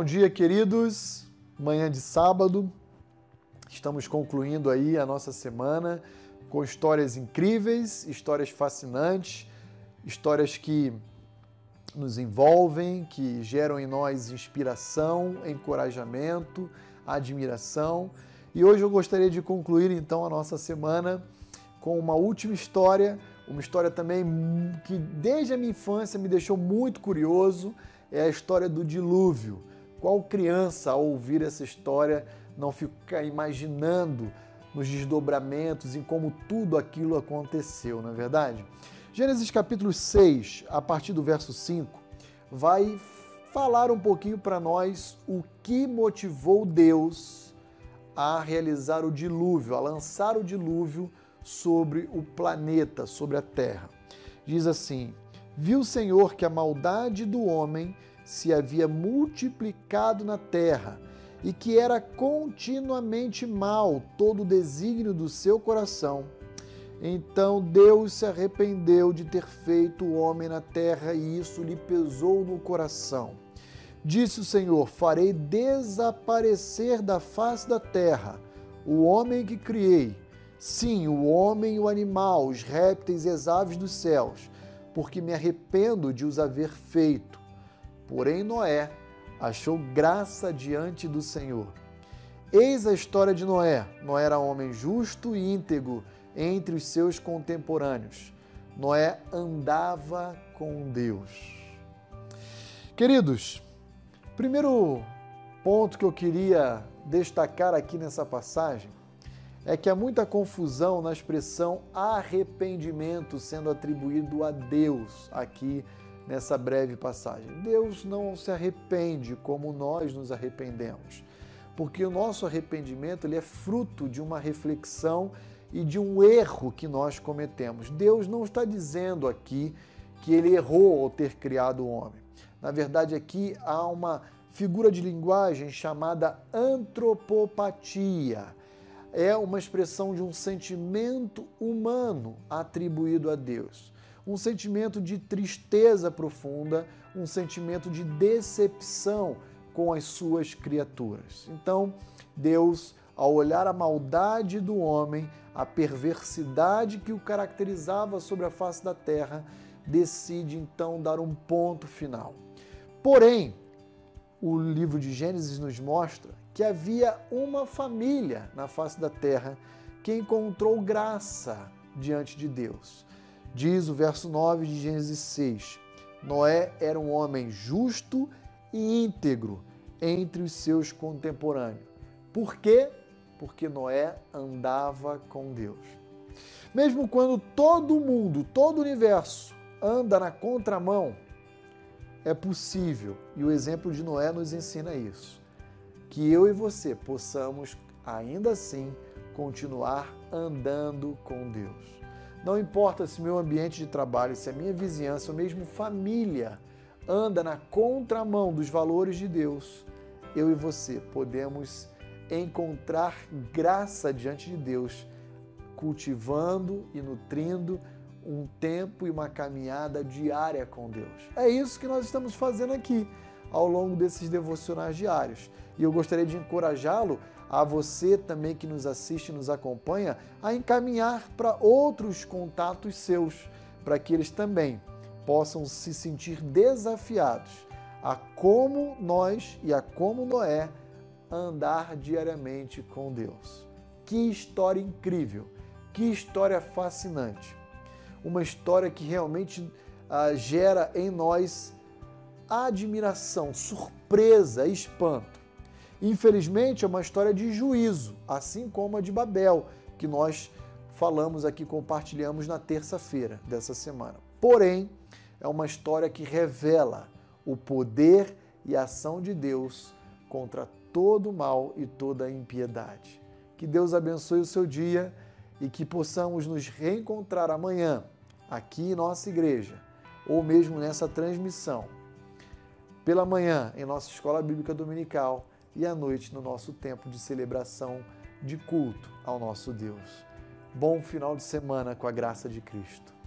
bom dia, queridos. Manhã de sábado. Estamos concluindo aí a nossa semana com histórias incríveis, histórias fascinantes, histórias que nos envolvem, que geram em nós inspiração, encorajamento, admiração. E hoje eu gostaria de concluir então a nossa semana com uma última história, uma história também que desde a minha infância me deixou muito curioso, é a história do dilúvio. Qual criança, ao ouvir essa história, não fica imaginando nos desdobramentos, em como tudo aquilo aconteceu, não é verdade? Gênesis capítulo 6, a partir do verso 5, vai falar um pouquinho para nós o que motivou Deus a realizar o dilúvio, a lançar o dilúvio sobre o planeta, sobre a terra. Diz assim: Viu o Senhor que a maldade do homem se havia multiplicado na terra e que era continuamente mal todo o desígnio do seu coração. Então Deus se arrependeu de ter feito o homem na terra e isso lhe pesou no coração. Disse o Senhor: Farei desaparecer da face da terra o homem que criei, sim, o homem e o animal, os répteis e as aves dos céus, porque me arrependo de os haver feito. Porém, Noé achou graça diante do Senhor. Eis a história de Noé. Noé era homem justo e íntegro entre os seus contemporâneos. Noé andava com Deus. Queridos, primeiro ponto que eu queria destacar aqui nessa passagem é que há muita confusão na expressão arrependimento sendo atribuído a Deus aqui nessa breve passagem. Deus não se arrepende como nós nos arrependemos, porque o nosso arrependimento ele é fruto de uma reflexão e de um erro que nós cometemos. Deus não está dizendo aqui que ele errou ao ter criado o homem. Na verdade, aqui há uma figura de linguagem chamada antropopatia. É uma expressão de um sentimento humano atribuído a Deus um sentimento de tristeza profunda, um sentimento de decepção com as suas criaturas. Então, Deus, ao olhar a maldade do homem, a perversidade que o caracterizava sobre a face da terra, decide então dar um ponto final. Porém, o livro de Gênesis nos mostra que havia uma família na face da terra que encontrou graça diante de Deus. Diz o verso 9 de Gênesis 6: Noé era um homem justo e íntegro entre os seus contemporâneos. Por quê? Porque Noé andava com Deus. Mesmo quando todo mundo, todo o universo anda na contramão, é possível, e o exemplo de Noé nos ensina isso, que eu e você possamos ainda assim continuar andando com Deus. Não importa se meu ambiente de trabalho, se a minha vizinhança ou mesmo família anda na contramão dos valores de Deus, eu e você podemos encontrar graça diante de Deus, cultivando e nutrindo um tempo e uma caminhada diária com Deus. É isso que nós estamos fazendo aqui ao longo desses devocionais diários. E eu gostaria de encorajá-lo a você também que nos assiste e nos acompanha a encaminhar para outros contatos seus, para que eles também possam se sentir desafiados a como nós e a como Noé andar diariamente com Deus. Que história incrível, que história fascinante. Uma história que realmente ah, gera em nós admiração, surpresa, espanto. Infelizmente, é uma história de juízo, assim como a de Babel, que nós falamos aqui, compartilhamos na terça-feira dessa semana. Porém, é uma história que revela o poder e a ação de Deus contra todo o mal e toda a impiedade. Que Deus abençoe o seu dia e que possamos nos reencontrar amanhã aqui em nossa igreja ou mesmo nessa transmissão pela manhã em nossa escola bíblica dominical e à noite no nosso tempo de celebração de culto ao nosso Deus. Bom final de semana com a graça de Cristo.